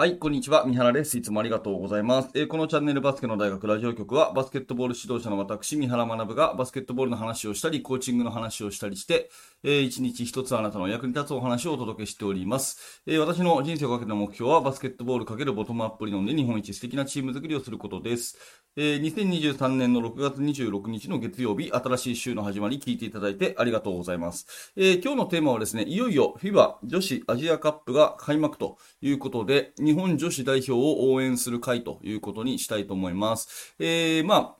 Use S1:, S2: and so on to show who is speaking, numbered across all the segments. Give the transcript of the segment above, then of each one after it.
S1: はい、こんにちは。三原です。いつもありがとうございます。えー、このチャンネルバスケの大学ラジオ局は、バスケットボール指導者の私、三原学がバスケットボールの話をしたり、コーチングの話をしたりして、えー、一日一つあなたの役に立つお話をお届けしております。えー、私の人生をかけた目標は、バスケットボールかけるボトムアップ理論で日本一素敵なチーム作りをすることです。えー、2023年の6月26日の月曜日、新しい週の始まり聞いていただいてありがとうございます。えー、今日のテーマはですね、いよいよ FIBA 女子アジアカップが開幕ということで、日本女子代表を応援する会ということにしたいと思います。えー、まあ、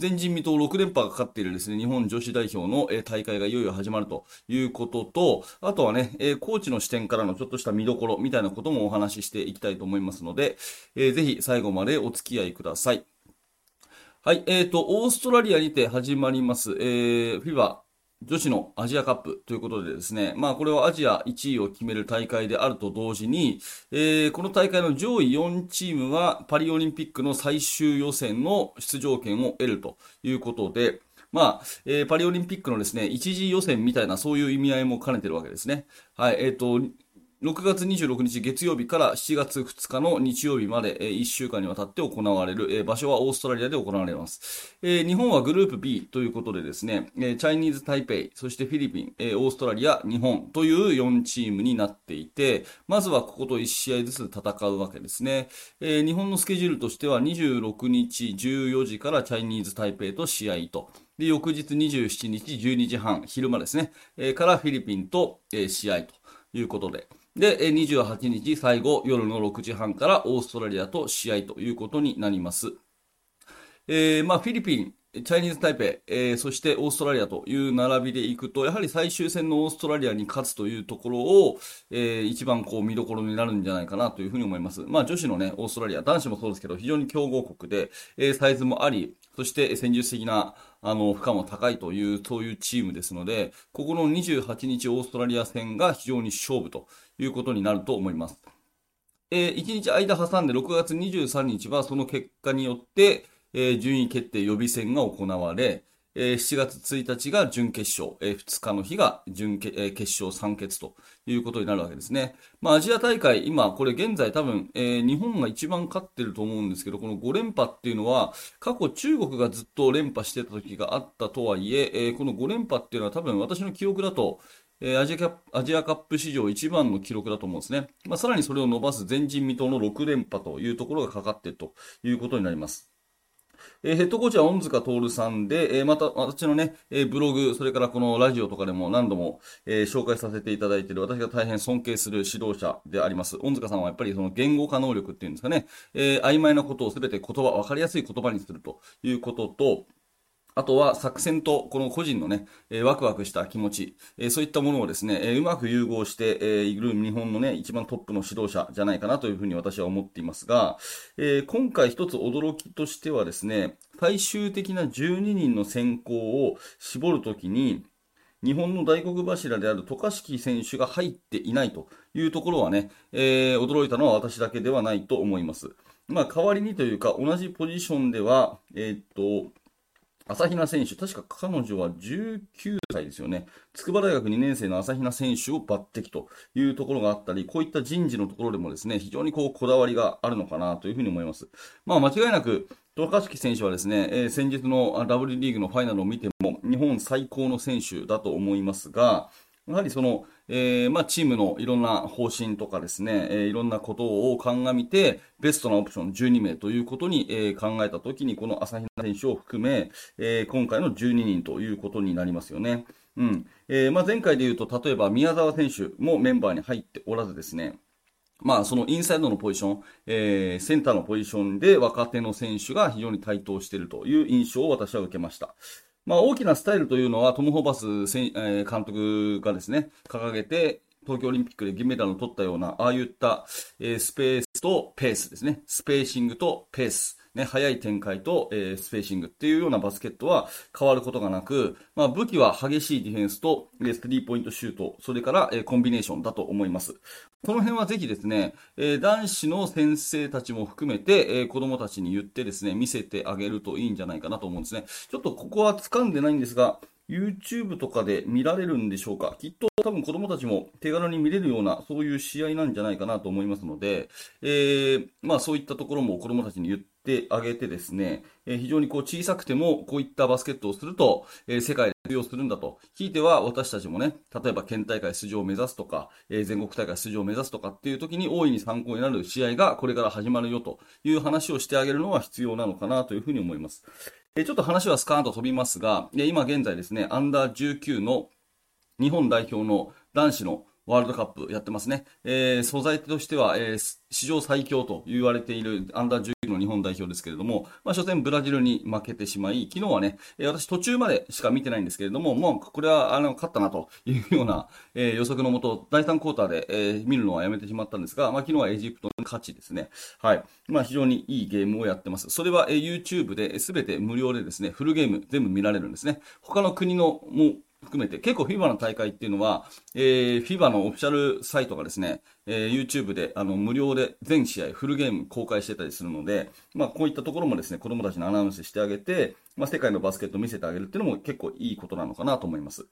S1: 前人未到6連覇がかかっているですね、日本女子代表の、大会がいよいよ始まるということと、あとはね、コーチの視点からのちょっとした見どころみたいなこともお話ししていきたいと思いますので、ぜひ最後までお付き合いください。はい、えっ、ー、と、オーストラリアにて始まります、えー、FIBA 女子のアジアカップということでですね、まあこれはアジア1位を決める大会であると同時に、えー、この大会の上位4チームはパリオリンピックの最終予選の出場権を得るということで、まあ、えー、パリオリンピックのですね、一次予選みたいなそういう意味合いも兼ねてるわけですね。はい、えっ、ー、と、6月26日月曜日から7月2日の日曜日まで、1週間にわたって行われる、場所はオーストラリアで行われます。日本はグループ B ということでですね、チャイニーズ・台北、そしてフィリピン、オーストラリア、日本という4チームになっていて、まずはここと1試合ずつ戦うわけですね。日本のスケジュールとしては26日14時からチャイニーズ・台北と試合と。で、翌日27日12時半、昼間ですね、からフィリピンと、試合ということで。で、28日最後夜の6時半からオーストラリアと試合ということになります。えー、まあ、フィリピン、チャイニーズ・タイペイ、えー、そしてオーストラリアという並びでいくと、やはり最終戦のオーストラリアに勝つというところを、えー、一番こう見どころになるんじゃないかなというふうに思います。まあ女子のね、オーストラリア、男子もそうですけど、非常に強豪国で、えー、サイズもあり、そして戦術的な、あの、負荷も高いという、そういうチームですので、ここの28日オーストラリア戦が非常に勝負ということになると思います。えー、1日間挟んで6月23日はその結果によって、えー、順位決定予備戦が行われ、えー、7月1日が準決勝、えー、2日の日が準決,、えー、決勝3決ということになるわけですね。まあ、アジア大会、今、これ現在多分、えー、日本が一番勝ってると思うんですけど、この5連覇っていうのは、過去中国がずっと連覇してた時があったとはいえ、えー、この5連覇っていうのは多分私の記憶だと、えー、アジアアジアカップ史上一番の記録だと思うんですね。まあ、さらにそれを伸ばす前人未到の6連覇というところがかかっているということになります。えー、ヘッドコーチは恩塚徹さんで、えー、また私のね、えー、ブログ、それからこのラジオとかでも何度も、えー、紹介させていただいている私が大変尊敬する指導者であります。恩塚さんはやっぱりその言語化能力っていうんですかね、えー、曖昧なことをすべて言葉、わかりやすい言葉にするということと、あとは作戦とこの個人のね、ワクワクした気持ち、そういったものをですね、うまく融合して、え、いる日本のね、一番トップの指導者じゃないかなというふうに私は思っていますが、え、今回一つ驚きとしてはですね、最終的な12人の選考を絞るときに、日本の大黒柱である渡嘉敷選手が入っていないというところはね、えー、驚いたのは私だけではないと思います。まあ、代わりにというか、同じポジションでは、えー、っと、朝比奈選手、確か彼女は19歳ですよね。筑波大学2年生の朝比奈選手を抜擢というところがあったり、こういった人事のところでもですね、非常にこうこだわりがあるのかなというふうに思います。まあ間違いなく、渡嘉敷選手はですね、えー、先日の W リーグのファイナルを見ても、日本最高の選手だと思いますが、やはりその、えー、まあ、チームのいろんな方針とかですね、えー、いろんなことを鑑みて、ベストなオプション12名ということに、えー、考えたときに、この朝比奈選手を含め、え今回の12人ということになりますよね。うん。えまあ、前回で言うと、例えば宮沢選手もメンバーに入っておらずですね、まあ、そのインサイドのポジション、えー、センターのポジションで若手の選手が非常に台頭しているという印象を私は受けました。まあ、大きなスタイルというのはトム・ホーバス、え監督がですね、掲げて、東京オリンピックで銀メダルを取ったような、ああいった、えー、スペースとペースですね。スペーシングとペース。ね、速い展開と、えー、スペーシングっていうようなバスケットは変わることがなく、まあ、武器は激しいディフェンスと、えスリーポイントシュート、それから、えー、コンビネーションだと思います。この辺はぜひですね、えー、男子の先生たちも含めて、えー、子供たちに言ってですね、見せてあげるといいんじゃないかなと思うんですね。ちょっとここは掴んでないんですが、YouTube とかで見られるんでしょうか？きっと多分子供たちも手軽に見れるような、そういう試合なんじゃないかなと思いますので、えー、まあそういったところも子供たちに言ってあげてですね、えー、非常にこう小さくてもこういったバスケットをすると、えー、世界で通用するんだと。ひいては私たちもね、例えば県大会出場を目指すとか、えー、全国大会出場を目指すとかっていう時に大いに参考になる試合がこれから始まるよという話をしてあげるのは必要なのかなというふうに思います。えちょっと話はスカーンと飛びますが、今現在ですね、アンダー19の日本代表の男子のワールドカップやってますね。えー、素材としては、えー、史上最強と言われているアンダー19の日本代表ですけれども、まあ、初戦ブラジルに負けてしまい、昨日はね、えー、私途中までしか見てないんですけれども、もうこれはあの勝ったなというような、えー、予測のもと、第3クォーターで、えー、見るのはやめてしまったんですが、まあ、昨日はエジプトの勝ちですね。はい。まあ、非常にいいゲームをやってます。それは、えー、YouTube で全て無料でですね、フルゲーム全部見られるんですね。他の国のも含めて、結構 FIBA の大会っていうのは、えー、FIBA のオフィシャルサイトがですね、えー、YouTube であの無料で全試合フルゲーム公開してたりするので、まあこういったところもですね、子供たちにアナウンスしてあげて、まあ世界のバスケットを見せてあげるっていうのも結構いいことなのかなと思います。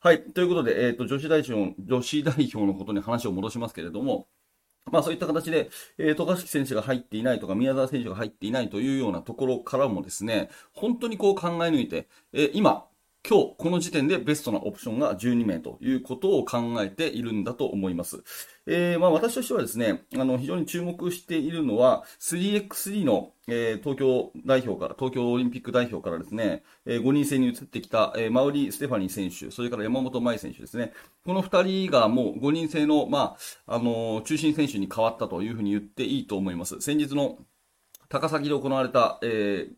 S1: はい。ということで、えっ、ー、と、女子代表、女子代表のことに話を戻しますけれども、まあそういった形で、えー、渡嘉敷選手が入っていないとか、宮沢選手が入っていないというようなところからもですね、本当にこう考え抜いて、えー、今、今日、この時点でベストなオプションが12名ということを考えているんだと思います。えー、まあ私としてはですね、あの、非常に注目しているのは、3x3 の、えー、東京代表から、東京オリンピック代表からですね、えー、5人制に移ってきた、えー、マウリ・ステファニー選手、それから山本舞選手ですね。この2人がもう5人制の、まあ、あの中心選手に変わったというふうに言っていいと思います。先日の高崎で行われた、えー、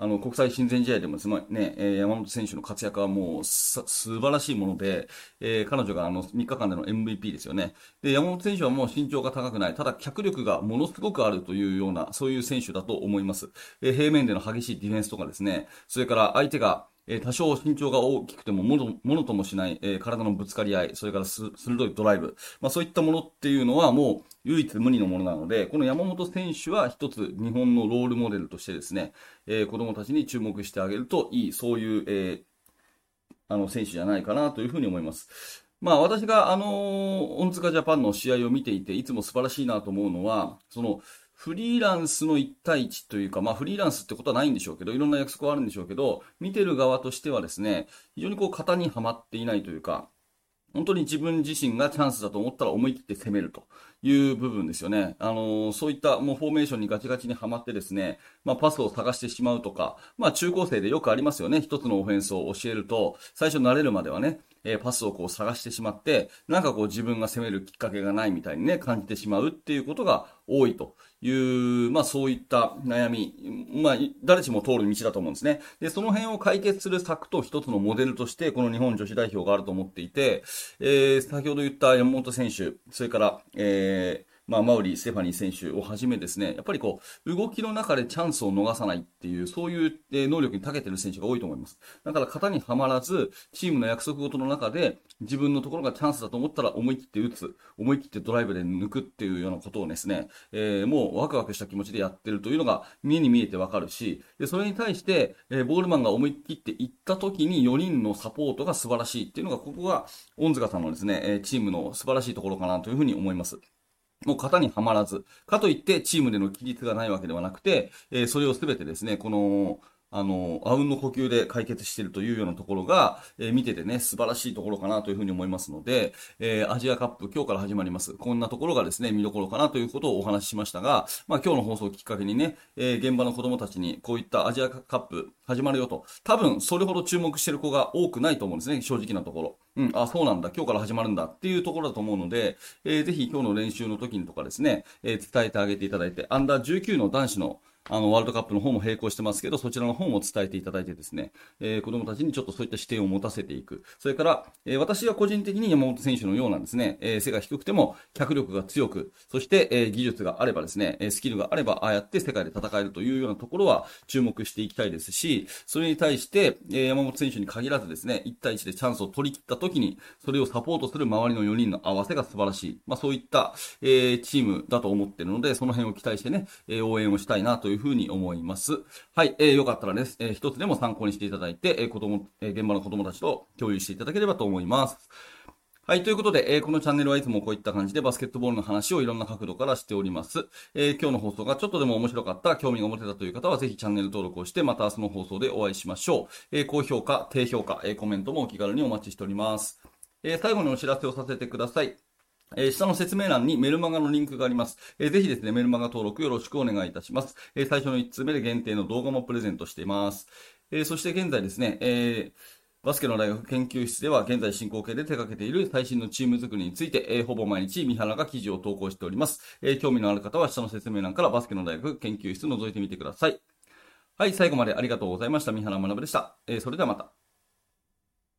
S1: あの、国際親善試合でもですね、え、山本選手の活躍はもう素晴らしいもので、えー、彼女があの、3日間での MVP ですよね。で、山本選手はもう身長が高くない、ただ脚力がものすごくあるというような、そういう選手だと思います。えー、平面での激しいディフェンスとかですね、それから相手が、え多少身長が大きくてもものものともしない、え体のぶつかり合い、それから鋭いドライブ、まあ、そういったものっていうのはもう唯一無二のものなので、この山本選手は一つ日本のロールモデルとしてですね、えー、子供たちに注目してあげるといい、そういう、えー、あの選手じゃないかなというふうに思います。まあ私があの、恩塚ジャパンの試合を見ていて、いつも素晴らしいなと思うのは、その、フリーランスの1対1というか、まあフリーランスってことはないんでしょうけど、いろんな約束はあるんでしょうけど、見てる側としてはですね、非常にこう型にはまっていないというか、本当に自分自身がチャンスだと思ったら思い切って攻めるという部分ですよね。あのー、そういったもうフォーメーションにガチガチにはまってですね、まあパスを探してしまうとか、まあ中高生でよくありますよね。一つのオフェンスを教えると、最初慣れるまではね、えー、パスをこう探してしまって、なんかこう自分が攻めるきっかけがないみたいにね、感じてしまうっていうことが多いという、まあそういった悩み、まあ誰しも通る道だと思うんですね。で、その辺を解決する策と一つのモデルとして、この日本女子代表があると思っていて、えー、先ほど言った山本選手、それから、えー、まあ、マウリー、ステファニー選手をはじめですね、やっぱりこう、動きの中でチャンスを逃さないっていう、そういう能力に長けてる選手が多いと思います。だから型にはまらず、チームの約束事の中で、自分のところがチャンスだと思ったら思い切って打つ、思い切ってドライブで抜くっていうようなことをですね、えー、もうワクワクした気持ちでやってるというのが目に見えてわかるし、で、それに対して、えー、ボールマンが思い切っていった時に4人のサポートが素晴らしいっていうのが、ここが、恩塚さんのですね、チームの素晴らしいところかなというふうに思います。もう型にはまらず、かといってチームでの規律がないわけではなくて、えー、それをすべてですね、この、あの、あうんの呼吸で解決しているというようなところが、えー、見ててね、素晴らしいところかなというふうに思いますので、えー、アジアカップ今日から始まります。こんなところがですね、見どころかなということをお話ししましたが、まあ今日の放送をきっかけにね、えー、現場の子供たちにこういったアジアカップ始まるよと、多分それほど注目してる子が多くないと思うんですね、正直なところ。うん、あ、そうなんだ、今日から始まるんだっていうところだと思うので、えー、ぜひ今日の練習の時にとかですね、え、伝えてあげていただいて、アンダー19の男子のあの、ワールドカップの方も並行してますけど、そちらの方も伝えていただいてですね、えー、子供たちにちょっとそういった視点を持たせていく。それから、えー、私は個人的に山本選手のようなんですね、えー、背が低くても脚力が強く、そして、えー、技術があればですね、スキルがあれば、ああやって世界で戦えるというようなところは注目していきたいですし、それに対して、えー、山本選手に限らずですね、1対1でチャンスを取り切った時に、それをサポートする周りの4人の合わせが素晴らしい。まあそういった、えー、チームだと思っているので、その辺を期待してね、えー、応援をしたいなといういうふうに思います。はい、えー、よかったらね、えー、一つでも参考にしていただいて、えー、子供、えー、現場の子供たちと共有していただければと思います。はい。ということで、えー、このチャンネルはいつもこういった感じでバスケットボールの話をいろんな角度からしております。えー、今日の放送がちょっとでも面白かった、興味が持てたという方はぜひチャンネル登録をして、また明日の放送でお会いしましょう。えー、高評価、低評価、えコメントもお気軽にお待ちしております。え最後にお知らせをさせてください。え、下の説明欄にメルマガのリンクがあります。えー、ぜひですね、メルマガ登録よろしくお願いいたします。え、最初の1通目で限定の動画もプレゼントしています。えそして現在ですね、えーバスケの大学研究室では現在進行形で手掛けている最新のチーム作りについて、えー、ほぼ毎日三原が記事を投稿しております。えー、興味のある方は下の説明欄からバスケの大学研究室覗いてみてください。はい、最後までありがとうございました。三原学でした。えー、それではまた。